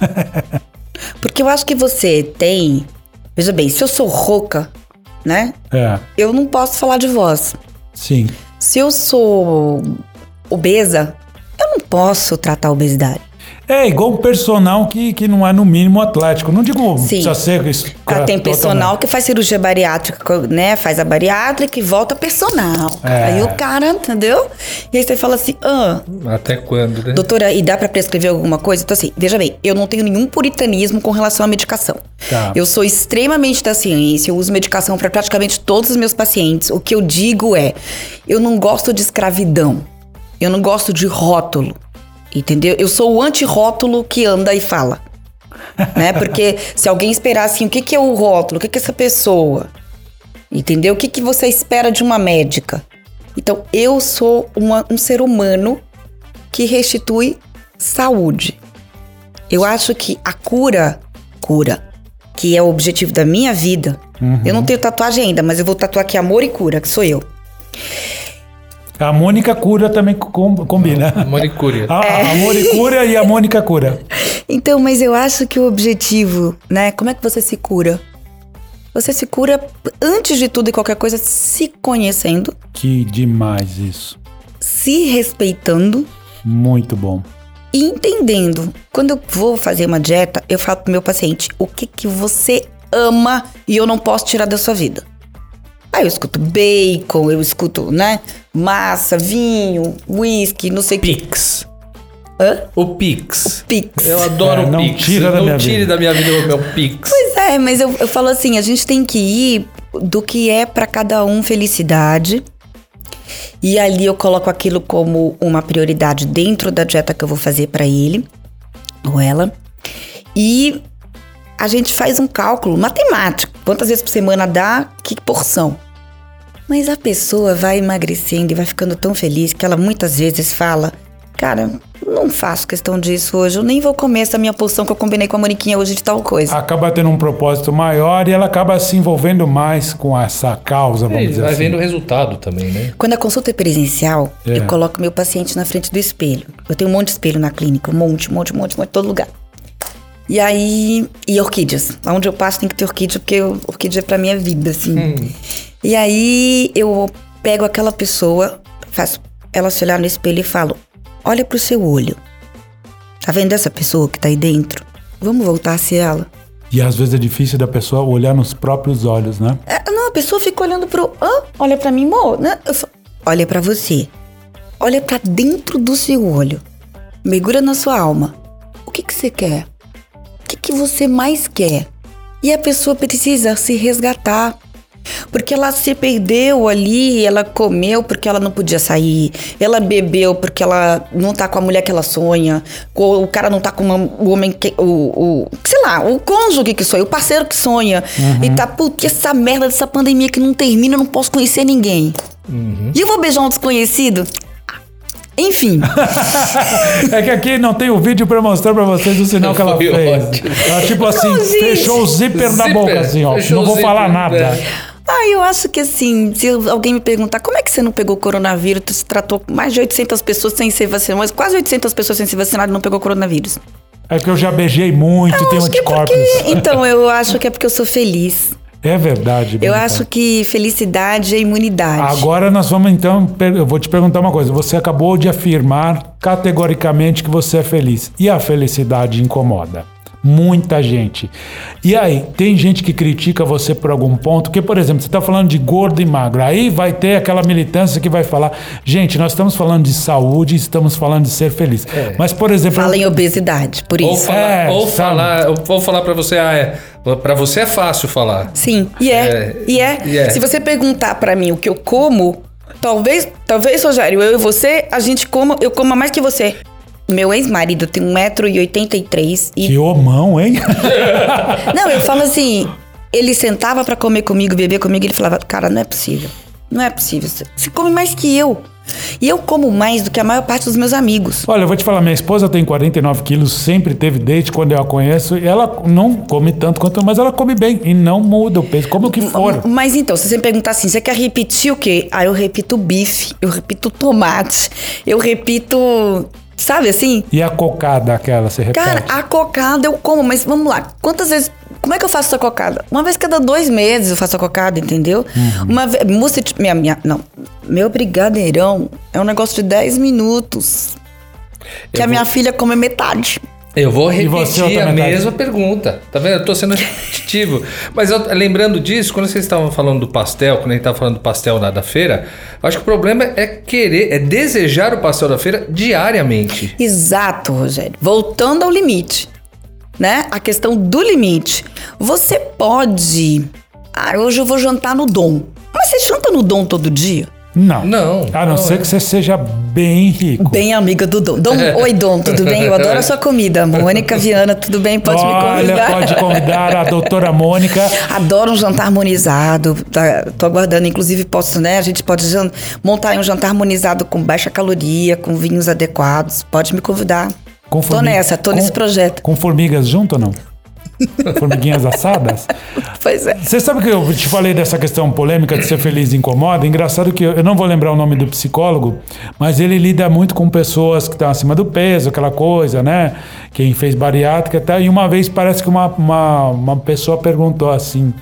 [LAUGHS] porque eu acho que você tem. Veja bem, se eu sou rouca, né? É, Eu não posso falar de voz. sim. Se eu sou obesa, eu não posso tratar a obesidade. É igual um personal que, que não é no mínimo atlético. Não digo Sim. precisa ser isso. Ah, tem totalmente. personal que faz cirurgia bariátrica, né? Faz a bariátrica e volta personal. É. Aí o cara, entendeu? E aí você fala assim, ah, Até quando, né? doutora, e dá pra prescrever alguma coisa? Então assim, veja bem, eu não tenho nenhum puritanismo com relação à medicação. Tá. Eu sou extremamente da ciência, eu uso medicação para praticamente todos os meus pacientes. O que eu digo é, eu não gosto de escravidão. Eu não gosto de rótulo. Entendeu? Eu sou o anti-rótulo que anda e fala. [LAUGHS] né? Porque se alguém esperar assim, o que, que é o rótulo? O que, que é essa pessoa? Entendeu? O que, que você espera de uma médica? Então, eu sou uma- um ser humano que restitui saúde. Eu acho que a cura, cura, que é o objetivo da minha vida. Eu não tenho tatuagem ainda, mas eu vou tatuar aqui amor e cura, que sou eu. A Mônica cura também com- combina. A, É. a Mônica cura e a Mônica cura. Então, mas eu acho que o objetivo, né? Como é que você se cura? Você se cura, antes de tudo e qualquer coisa, se conhecendo, Que demais isso. se respeitando Muito bom. e entendendo. Quando eu vou fazer uma dieta, eu falo pro meu paciente o que, que você ama e eu não posso tirar da sua vida. Aí eu escuto bacon, eu escuto, né? Massa, vinho, whisky, não sei o que. Pix. Hã? O Pix. Pix. Eu adoro É, o não Pix. tira da não minha tire vida. da minha vida o meu Pix. Pois é, mas eu, eu falo assim, a gente tem que ir do que é pra cada um felicidade. E ali eu coloco aquilo como uma prioridade dentro da dieta que eu vou fazer pra ele ou ela. E a gente faz um cálculo matemático. Quantas vezes por semana dá, que porção. Mas a pessoa vai emagrecendo e vai ficando tão feliz que ela muitas vezes fala: Cara, não faço questão disso hoje, eu nem vou comer essa minha porção que eu combinei com a Moniquinha hoje de tal coisa. Acaba tendo um propósito maior e ela acaba se envolvendo mais com essa causa, vamos E dizer vai assim. vendo o resultado também, né? Quando a consulta é presencial, É. eu coloco meu paciente na frente do espelho. Eu tenho um monte de espelho na clínica, um monte, um monte, um monte, um monte, todo lugar. E aí, e orquídeas. Onde eu passo tem que ter orquídea, porque orquídea é pra minha vida, assim. E aí eu pego aquela pessoa, faço ela se olhar no espelho e falo: Olha pro seu olho. Tá vendo essa pessoa que tá aí dentro? Vamos voltar a ser ela. E às vezes é difícil da pessoa olhar nos próprios olhos, né? É, não, a pessoa fica olhando pro. Hã? Olha pra mim, amor. Né? Eu falo, olha pra você. Olha pra dentro do seu olho. Mergulha na sua alma. O que que você quer? O que que você mais quer? E a pessoa precisa se resgatar. Porque ela se perdeu ali, ela comeu porque ela não podia sair, ela bebeu porque ela não tá com a mulher que ela sonha, o cara não tá com uma- o homem que. O, o- sei lá, o cônjuge que sonha, o parceiro que sonha. E tá, putz, essa merda dessa pandemia que não termina, eu não posso conhecer ninguém. E eu vou beijar um desconhecido? Enfim. [LAUGHS] É que aqui não tem o vídeo pra mostrar pra vocês o sinal que ela fez. Ela tipo assim, Não, fechou o zíper da Zíper, boca assim, ó. fechou Não vou zíper, falar nada. Ah, eu acho que assim, se alguém me perguntar como é que você não pegou coronavírus, se tratou mais de 800 pessoas sem ser vacinado, mas quase 800 pessoas sem ser vacinado e não pegou coronavírus. É que eu já beijei muito e tenho é anticorpos. porque... [LAUGHS] Então, eu acho que é porque eu sou feliz. É verdade. Eu Mônica. acho que felicidade é imunidade. Agora nós vamos então. Eu vou te perguntar uma coisa. Você acabou de afirmar categoricamente que você é feliz. E a felicidade incomoda. Muita gente. E aí, tem gente que critica você por algum ponto, que, por exemplo, você está falando de gordo e magro. Aí vai ter aquela militância que vai falar: gente, nós estamos falando de saúde, estamos falando de ser feliz. É. Mas, por exemplo. Fala em obesidade, por Ou isso. falar, É, ou sabe? falar, ou- ou falar pra você, ah, é, pra você é fácil falar. Sim, e é, É, e é. e é. Se você perguntar pra mim o que eu como, talvez, talvez, Rogério, eu e você, a gente coma, eu coma mais que você. Meu ex-marido tem 1,83m e Que homão, hein? [LAUGHS] Não, eu falo assim, ele sentava pra comer comigo, beber comigo, ele falava, cara, não é possível. Não é possível. Você- come mais que eu. E eu como mais do que a maior parte dos meus amigos. Olha, eu vou te falar, minha esposa tem 49 quilos, sempre teve desde quando eu a conheço. E ela não come tanto quanto eu, mas ela come bem e não muda o peso, come o que for. Mas então, se você me perguntar assim, você quer repetir o quê? Ah, eu repito bife, eu repito tomate, eu repito. Sabe assim? E a cocada aquela, você repete? Cara, a cocada eu como, mas vamos lá. Quantas vezes. Como é que eu faço essa cocada? Uma vez cada dois meses eu faço a cocada, entendeu? Uhum. Uma vez. Mousse de- minha, minha, não. Meu brigadeirão é um negócio de 10 minutos. Que a minha filha come metade. Eu vou você, repetir a metade? mesma pergunta. Tá vendo? Eu tô sendo repetitivo. Mas eu- lembrando disso, quando vocês estavam falando do pastel, quando a gente tava falando do pastel lá da feira, eu acho que o problema é querer, é desejar o pastel da feira diariamente. Exato, Rogério. Voltando ao limite, né? A questão do limite. Você pode. Ah, hoje eu vou jantar no Dom. Mas você janta no Dom todo dia? Não. Não, A não, não, ser é. que você seja bem rico. Bem amiga do Dom. Dom, oi, Dom, tudo bem? Eu adoro a sua comida. Mônica Viana, tudo bem? Pode me Olha, convidar. pode convidar a doutora Mônica. [LAUGHS] Adoro um jantar harmonizado. Tá, tô aguardando, inclusive posso, né? A gente pode montar um jantar harmonizado com baixa caloria, com vinhos adequados. Pode me convidar. Com Tô nessa, tô com- nesse projeto. Com formigas junto ou não? Formiguinhas assadas? Pois é. Você sabe que eu te falei dessa questão polêmica de ser feliz incomoda? Engraçado que eu, eu não vou lembrar o nome do psicólogo, mas ele lida muito com pessoas que estão acima do peso, aquela coisa, né? Quem fez bariátrica e tal. E uma vez parece que uma, uma, uma pessoa perguntou assim: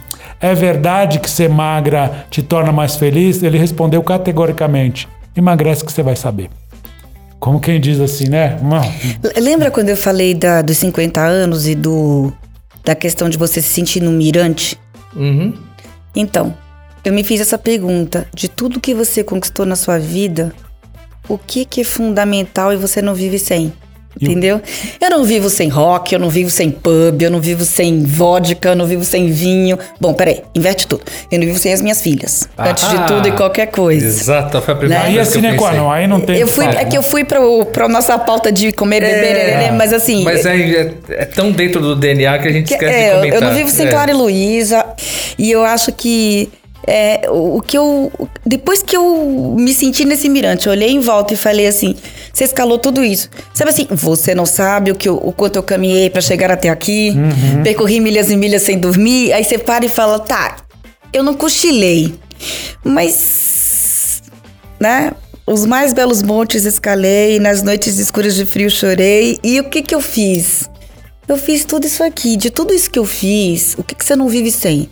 É verdade que ser magra te torna mais feliz? Ele respondeu categoricamente: Emagrece que você vai saber. Como quem diz assim, né? Lembra quando eu falei da, dos 50 anos e do da questão de você se sentir no mirante? Uhum. Então, eu me fiz essa pergunta: de tudo que você conquistou na sua vida, o que que é fundamental e você não vive sem? Entendeu? Eu não vivo sem rock, eu não vivo sem pub, eu não vivo sem vodka, eu não vivo sem vinho. Bom, peraí, inverte tudo. Eu não vivo sem as minhas filhas. antes de Ah, tudo e qualquer coisa. Exato, foi a primeira Né? Aí é eu sine qua non, aí não tem. Eu fui, como, é que né? eu fui pra, pra nossa pauta de comer, beber, É. é, mas assim. Mas é, é- é tão dentro do DNA que a gente Que- esquece é, de eu- comentar. eu não vivo sem É. Clara e Luísa. E eu acho que é, o o que eu. Depois que eu me senti nesse mirante, eu olhei em volta e falei assim: você escalou tudo isso. Sabe assim, você não sabe o, que eu- o quanto eu caminhei pra chegar até aqui, percorri milhas e milhas sem dormir. Aí você para e fala: tá, eu não cochilei, mas. né? Os mais belos montes escalei, nas noites escuras de frio chorei. E o que que eu fiz? Eu fiz tudo isso aqui. De tudo isso que eu fiz, o que, que você não vive sem?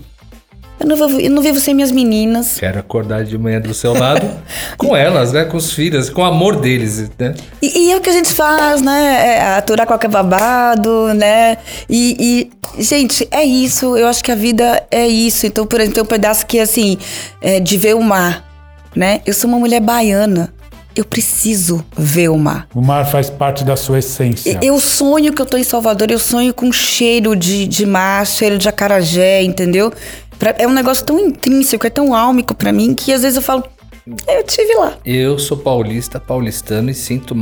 Eu não, vivo, eu não vivo sem minhas meninas. Quero acordar de manhã do seu lado [LAUGHS] com elas, né? Com os filhos, com o amor deles, né? E, e é o que a gente faz, né? É aturar qualquer babado, né? E, e, gente, é isso. Eu acho que a vida é isso. Então, por exemplo, tem um pedaço que, assim, é de ver o mar, né? Eu sou uma mulher baiana. Eu preciso ver o mar. O mar faz parte da sua essência. Eu sonho que eu tô em Salvador, eu sonho com cheiro de, de mar, cheiro de acarajé, entendeu? Pra- é um negócio tão intrínseco, é tão álmico pra mim, que às vezes eu falo, eu tive lá. Eu sou paulista, paulistano e sinto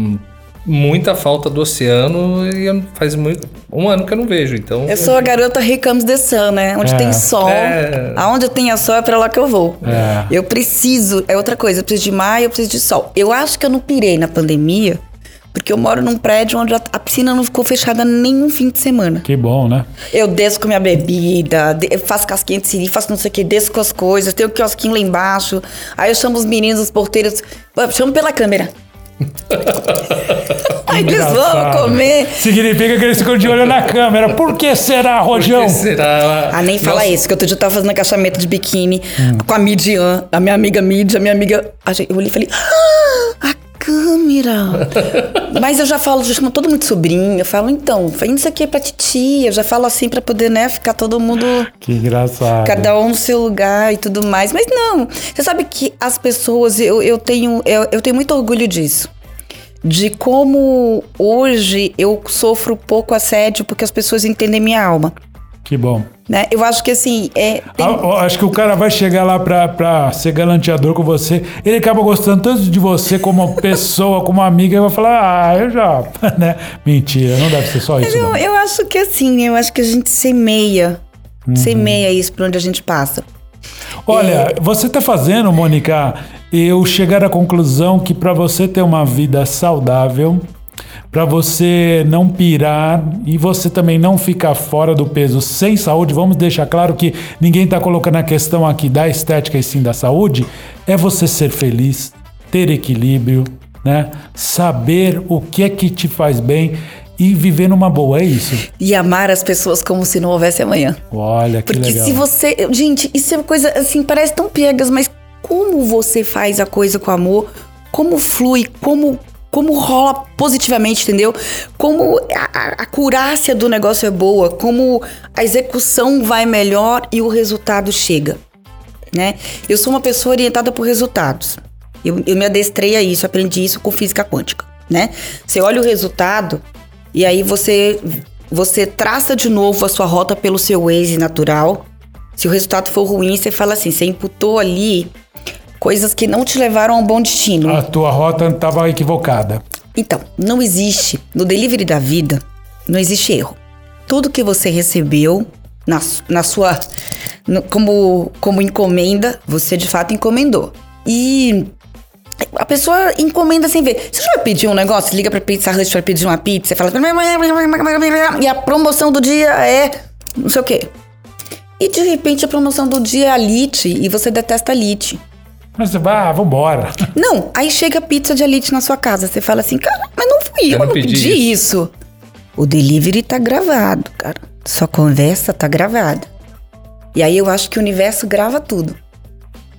muita falta do oceano e faz muito, um ano que eu não vejo, então... Eu sou a garota Ricams de Sun, né? Onde É. tem sol. É. Aonde eu tenho sol é pra lá que eu vou. É. Eu preciso, é outra coisa, eu preciso de mar e eu preciso de sol. Eu acho que eu não pirei na pandemia, porque eu moro num prédio onde a, a piscina não ficou fechada nenhum fim de semana. Que bom, né? Eu desço com minha bebida, de- faço casquinha de siri, faço não sei o que, desço com as coisas, tenho o quiosquinho lá embaixo. Aí eu chamo os meninos, os porteiros, eu chamo pela câmera. [LAUGHS] Aí eles vão comer. Significa que eles ficam de olho na câmera. Por que será, Por Rojão? que será? Ah, nem fala Nossa, isso, que outro dia eu tava fazendo agachamento de biquíni com a Midian, a minha amiga Mid, a minha amiga. a gente- Eu olhei e falei, ah, câmera. Mas eu já falo, já chamo todo mundo de sobrinho. Eu falo, então, isso aqui é pra titia. Eu já falo assim pra poder, né, ficar todo mundo. Que engraçado. Cada um no seu lugar e tudo mais. Mas não, você sabe que as pessoas, eu, eu, tenho, eu, eu tenho muito orgulho disso. De como hoje eu sofro pouco assédio porque as pessoas entendem minha alma. Que bom. Né? Eu acho que assim, é, tem- Ah, Acho que o cara vai chegar lá pra, pra ser galanteador com você. Ele acaba gostando tanto de você como pessoa, como amiga, e vai falar, ah, eu já. [LAUGHS] né? Mentira, não deve ser só isso. eu, eu acho que assim, eu acho que a gente semeia. Semeia isso por onde a gente passa. Olha, você está fazendo, Mônica, eu chegar à conclusão que para você ter uma vida saudável, para você não pirar e você também não ficar fora do peso sem saúde, vamos deixar claro que ninguém está colocando a questão aqui da estética e sim da saúde, é você ser feliz, ter equilíbrio, né? Saber o que é que te faz bem e viver numa boa, é isso. E amar as pessoas como se não houvesse amanhã. Olha que Porque legal. se você. Gente, isso é uma coisa assim, parece tão piegas, mas como você faz a coisa com amor, como flui, como, como rola positivamente, entendeu? Como a, a, curácia do negócio é boa, como a execução vai melhor e o resultado chega, né? Eu sou uma pessoa orientada por resultados. Eu, eu me adestrei a isso, aprendi isso com física quântica, né? Você olha o resultado e aí você você traça de novo a sua rota pelo seu Waze natural. Se o resultado for ruim, você fala assim, você imputou ali coisas que não te levaram a um bom destino. A tua rota estava equivocada. Então, não existe, no delivery da vida, não existe erro. Tudo que você recebeu na, na sua. no- como, como encomenda, você de fato encomendou. E a pessoa encomenda sem ver. Você já vai pedir um negócio, liga pra Pizza Hut pra pedir uma pizza, e fala. E a promoção do dia é. não sei o quê. E de repente a promoção do dia é a Lite e você detesta a Lite. Mas você vai, ah, vambora. Não, aí chega a pizza de elite na sua casa. Você fala assim, cara, mas não fui eu, Eu não não pedi pedi isso. O delivery tá gravado, cara. Sua conversa tá gravada. E aí eu acho que o universo grava tudo.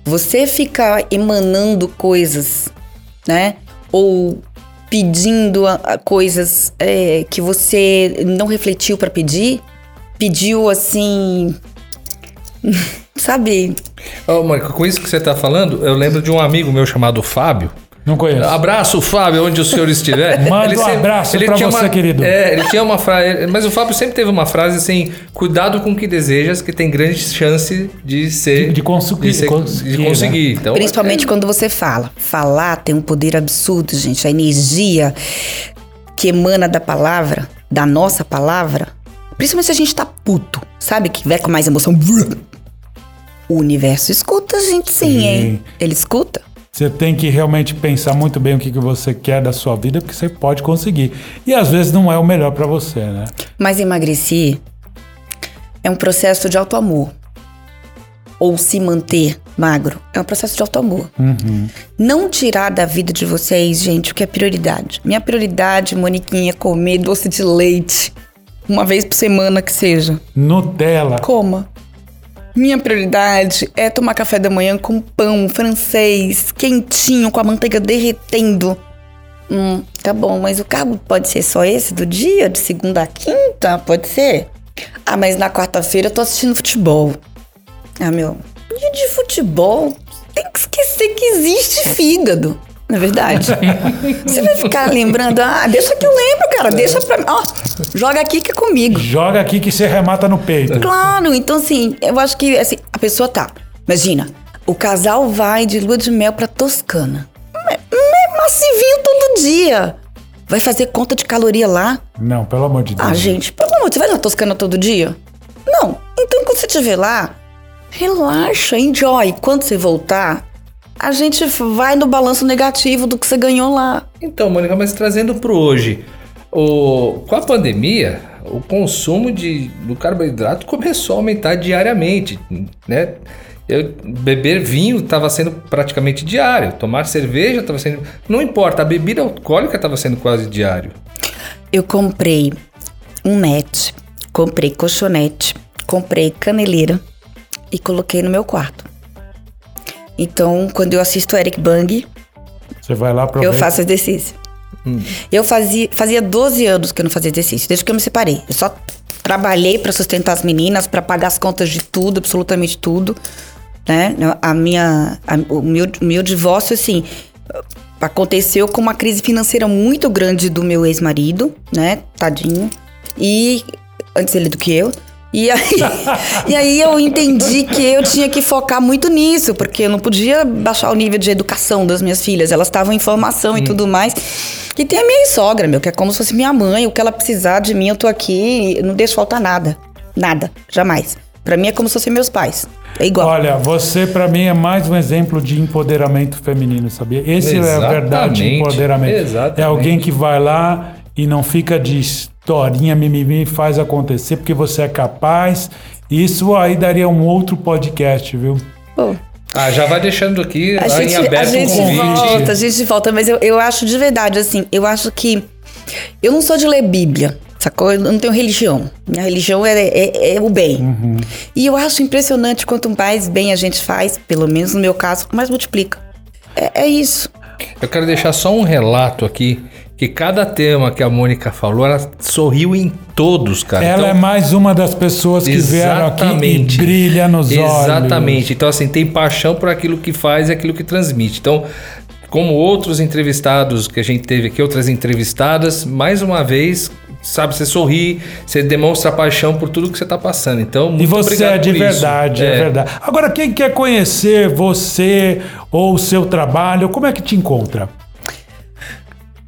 Você ficar emanando coisas, né? Ou pedindo a- a coisas é, que você não refletiu pra pedir, pediu assim. [LAUGHS] Sabe? Ô, Mônica, com isso que você tá falando, eu lembro de um amigo meu chamado Fábio. Não conheço. Abraço, Fábio, onde o senhor estiver. [LAUGHS] Manda um abraço pra tinha você, uma- querido. É, ele tinha uma frase. Mas o Fábio sempre teve uma frase assim: cuidado com o que desejas, que tem grande chance de ser. De- de conseguir- De, ser- conseguir, de conseguir. Então, Principalmente quando você fala. Falar tem um poder absurdo, gente. A energia que emana da palavra, da nossa palavra, principalmente se a gente tá puto, sabe? Que vai com mais emoção. [LAUGHS] O universo escuta a gente sim, Sim. hein? Ele escuta. Você tem que realmente pensar muito bem o que, que você quer da sua vida, porque você pode conseguir. E às vezes não é o melhor pra você, né? Mas emagrecer é um processo de auto-amor. Ou se manter magro é um processo de auto-amor. Não tirar da vida de vocês, gente, o que é prioridade. Minha prioridade, Moniquinha, é comer doce de leite. Uma vez por semana que seja. Nutella. Coma. Minha prioridade é tomar café da manhã com pão francês, quentinho, com a manteiga derretendo. Hum, tá bom, mas o carbo pode ser só esse do dia, de segunda a quinta? Pode ser? Ah, mas na quarta-feira eu tô assistindo futebol. Ah, meu, dia de futebol, tem que esquecer que existe fígado. Não é verdade? Você vai ficar lembrando, ah, deixa que eu lembro, cara, deixa pra mim. Ó, joga aqui que é comigo. Joga aqui que você remata no peito. Claro, então assim, eu acho que assim, a pessoa tá. Imagina, o casal vai de lua de mel pra Toscana. É, é massivinho todo dia. Vai fazer conta de caloria lá? Não, pelo amor de Deus. Ah, gente, pelo amor, você vai na Toscana todo dia? Não. Então quando você estiver lá, relaxa, enjoy. Quando você voltar, a gente vai no balanço negativo do que você ganhou lá. Então, Mônica, mas trazendo pro hoje, o, com a pandemia, o consumo de, do carboidrato começou a aumentar diariamente, né? Eu, beber vinho estava sendo praticamente diário, tomar cerveja estava sendo. Não importa, a bebida alcoólica estava sendo quase diário. Eu comprei um net, comprei colchonete, comprei caneleira e coloquei no meu quarto. Então, quando eu assisto Eric Bang, Você vai lá eu faço exercício. Eu fazia, fazia 12 anos que eu não fazia exercício, desde que eu me separei. Eu só trabalhei pra sustentar as meninas, pra pagar as contas de tudo, absolutamente tudo. Né? A minha, a- o, meu, o meu divórcio, assim, aconteceu com uma crise financeira muito grande do meu ex-marido, né? Tadinho. E antes ele do que eu. E aí, [LAUGHS] e aí eu entendi que eu tinha que focar muito nisso, porque eu não podia baixar o nível de educação das minhas filhas. Elas estavam em formação e tudo mais. E tem a minha sogra, meu, que é como se fosse minha mãe. O que ela precisar de mim, eu tô aqui, eu não deixo faltar nada. Nada, jamais. Pra mim é como se fossem meus pais. É igual. Olha, você pra mim é mais um exemplo de empoderamento feminino, sabia? Esse é a verdade de Exatamente, empoderamento. exatamente. É alguém que vai lá e não fica de historinha, mimimi, faz acontecer porque você é capaz. Isso aí daria um outro podcast, viu? Ah, já vai deixando aqui A lá gente, em a aberto um gente convite. volta, a gente volta, mas eu, eu acho de verdade, assim, eu acho que. Eu não sou de ler Bíblia, sacou? Eu não tenho religião. Minha religião é, é, é o bem. E eu acho impressionante quanto mais bem a gente faz, pelo menos no meu caso, mais multiplica. É, é isso. Eu quero deixar só um relato aqui, que cada tema que a Mônica falou, ela sorriu em todos, cara. Ela Então, é mais uma das pessoas que vieram aqui e Exatamente. brilha nos olhos. Exatamente. Então, assim, tem paixão por aquilo que faz e aquilo que transmite. Então, como outros entrevistados que a gente teve aqui, outras entrevistadas, mais uma vez, sabe, você sorri, você demonstra paixão por tudo que você está passando. Então, muito E você obrigado é de verdade, é. verdade. Agora, quem quer conhecer você ou o seu trabalho, como é que te encontra?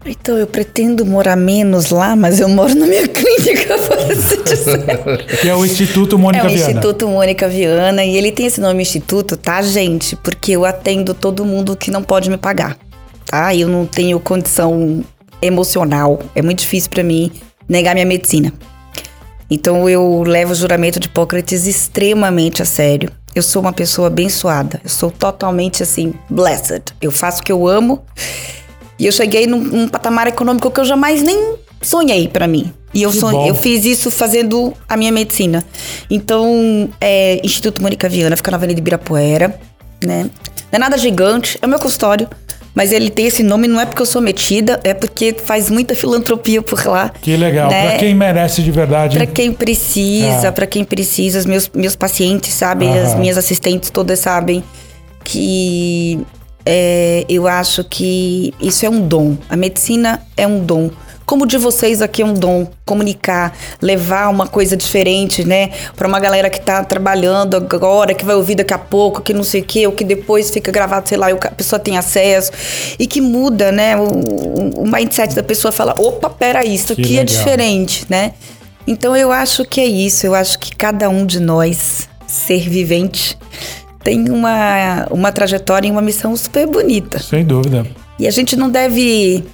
Então, eu pretendo morar menos lá, mas eu moro na minha [LAUGHS] clínica, por assim dizer. Que é o Instituto Mônica é o Viana. Instituto Mônica Viana e ele tem esse nome Instituto, tá, gente? Porque eu atendo todo mundo que não pode me pagar, tá? Eu não tenho condição emocional, é muito difícil pra mim negar minha medicina. Então eu levo o juramento de Hipócrates extremamente a sério. Eu sou uma pessoa abençoada, eu sou totalmente assim, blessed. Eu faço o que eu amo e eu cheguei num, num patamar econômico que eu jamais nem sonhei pra mim. E eu, sonhei, eu fiz isso fazendo a minha medicina. Então, é, Instituto Mônica Viana fica na Avenida Ibirapuera, né? Não é nada gigante, é o meu consultório. Mas ele tem esse nome não é porque eu sou metida, é porque faz muita filantropia por lá. Que legal. né? Pra quem merece de verdade. Pra quem precisa, É. pra quem precisa, os meus, meus pacientes sabem, Aham. as minhas assistentes todas sabem que é, eu acho que isso é um dom. A medicina é um dom. Como de vocês aqui é um dom, comunicar, levar uma coisa diferente, né? Pra uma galera que tá trabalhando agora, que vai ouvir daqui a pouco, que não sei o quê, ou que depois fica gravado, sei lá, e a pessoa tem acesso. E que muda, né? O, o- mindset da pessoa fala: opa, peraí, isso Que aqui é diferente, né? Então eu acho que é isso. Eu acho que cada um de nós, ser vivente, tem uma, uma trajetória e uma missão super bonita. Sem dúvida. E a gente não deve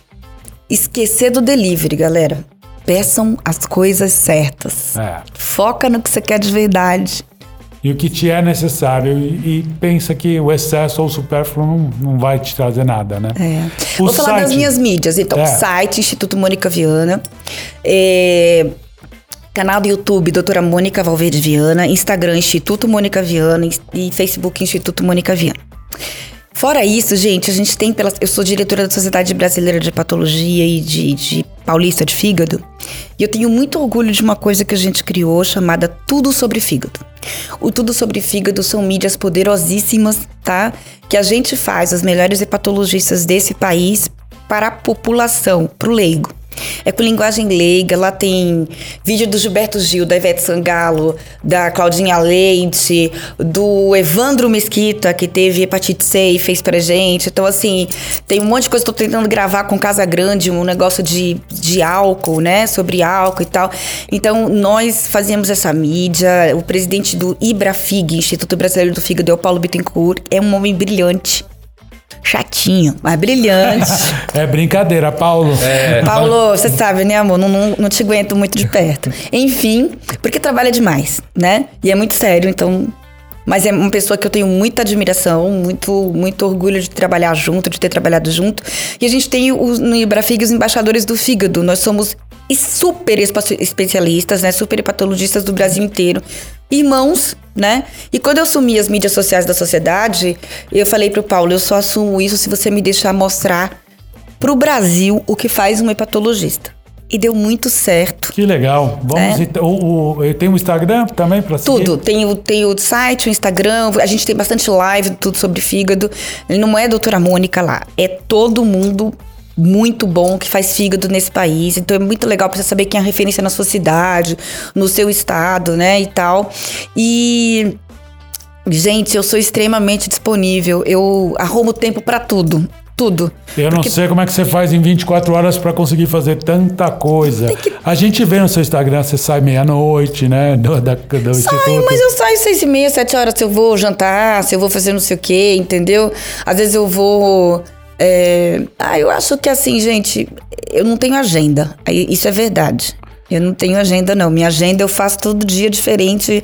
esquecer do delivery, galera. Peçam as coisas certas. É. Foca no que você quer de verdade. E o que te é necessário. E, e pensa que o excesso ou o supérfluo não, não vai te trazer nada, né? É. O Vou falar das site- minhas mídias. Então, É. site Instituto Mônica Viana. é, Canal do YouTube, Doutora Mônica Valverde Viana. Instagram, Instituto Mônica Viana. E Facebook, Instituto Mônica Viana. Fora isso, gente, a gente tem pela. Eu sou diretora da Sociedade Brasileira de Patologia e de, de Paulista de Fígado. E eu tenho muito orgulho de uma coisa que a gente criou chamada Tudo sobre Fígado. O Tudo sobre Fígado são mídias poderosíssimas, tá? Que a gente faz, os melhores hepatologistas desse país, para a população, para o leigo. É com linguagem leiga, lá tem vídeo do Gilberto Gil, da Ivete Sangalo, da Claudinha Leite, do Evandro Mesquita, que teve hepatite C e fez pra gente. Então, assim, tem um monte de coisa. Tô tentando gravar com Casa Grande um negócio de, de álcool, né? Sobre álcool e tal. Então, nós fazemos essa mídia. O presidente do IBRAFIG, Instituto Brasileiro do Fígado, é o Paulo Bittencourt. É um homem brilhante. Chatinho, mas brilhante. É brincadeira, Paulo. É. Paulo, você sabe, né, amor? Não, não, não te aguento muito de perto. Enfim, porque trabalha demais, né? E é muito sério, então. Mas é uma pessoa que eu tenho muita admiração, muito, muito orgulho de trabalhar junto, de ter trabalhado junto. E a gente tem os, no Ibrafig os embaixadores do fígado. Nós somos super espa- especialistas, né? Super hepatologistas do Brasil inteiro. Irmãos, né? E quando eu assumi as mídias sociais da sociedade, eu falei pro Paulo, eu só assumo isso se você me deixar mostrar pro Brasil o que faz um hepatologista. E deu muito certo. Que legal. Vamos É. então. O, o, tem um Instagram também pra seguir? Tudo. Tem o, tem o site, o Instagram, a gente tem bastante live, tudo sobre fígado. Ele não é a doutora Mônica lá, é todo mundo muito bom que faz fígado nesse país. Então é muito legal pra você saber quem é a referência na sua cidade, no seu estado, né, e tal. E gente, eu sou extremamente disponível. Eu arrumo tempo pra tudo. Tudo. Eu não sei como é que você faz em 24 horas pra conseguir fazer tanta coisa. A gente vê no seu Instagram, você sai meia-noite, né? Do, da, do Sai, instituto. mas eu saio seis e meia, sete horas se eu vou jantar, se eu vou fazer não sei o quê, entendeu? Às vezes eu vou. É, Ah, eu acho que assim, gente, eu não tenho agenda. Isso é verdade. Eu não tenho agenda, não. Minha agenda eu faço todo dia diferente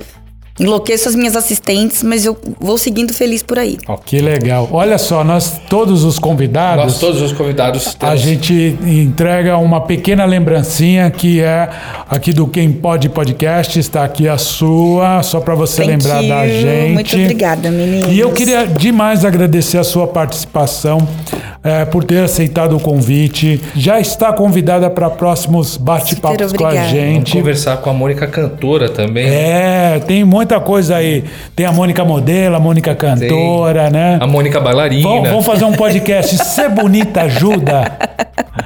enlouqueço as minhas assistentes, mas eu vou seguindo feliz por aí. Ó, que legal. Olha só, nós todos os convidados. Nós todos os convidados A temos- gente entrega uma pequena lembrancinha que é aqui do Quem Pode Podcast. Está aqui a sua, só para você Thank lembrar da you. gente. Muito obrigada, meninos. E eu queria demais agradecer a sua participação, eh, por ter aceitado o convite. Já está convidada para próximos bate-papos com a obrigada. Vamos gente. conversar com a Mônica Cantora também. É, tem muita coisa aí. Tem a Mônica Modelo, a Mônica Cantora, né? A Mônica Bailarina. Vamos, vamos fazer um podcast Ser Bonita Ajuda.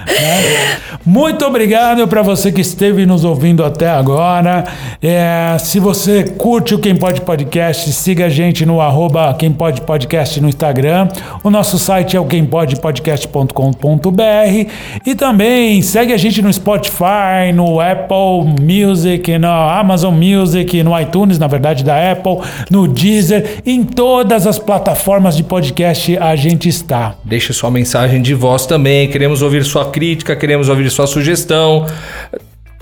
Né? Muito obrigado para você que esteve nos ouvindo até agora. É, se você curte o Quem Pode Podcast, siga a gente no arroba Quem Pode Podcast no Instagram. O nosso site é o quempodepodcast.com.br e também segue a gente no Spotify, no Apple Music, no Amazon Music, no iTunes, na verdade, da Apple, no Deezer, em todas as plataformas de podcast a gente está. Deixe sua mensagem de voz também. Queremos ouvir sua crítica, queremos ouvir sua sugestão.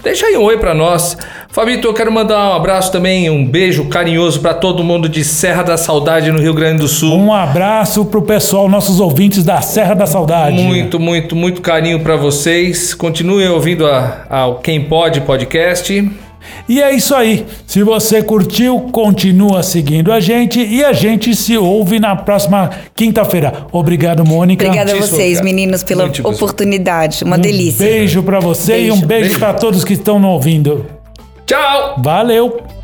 Deixa aí um oi pra nós. Fabito, eu quero mandar um abraço também, um beijo carinhoso pra todo mundo de Serra da Saudade no Rio Grande do Sul. Um abraço pro pessoal, nossos ouvintes da Serra da Saudade. Muito, muito, muito carinho pra vocês. Continuem ouvindo a, ao Quem Pode podcast. E é isso aí. Se você curtiu, continua seguindo a gente e a gente se ouve na próxima quinta-feira. Obrigado, Mônica. Obrigada a vocês, obrigado. meninos, pela Muitíssimo. oportunidade. Uma delícia. Beijo pra você e um Beijo. beijo, Beijo. pra todos que estão nos ouvindo. Tchau! Valeu!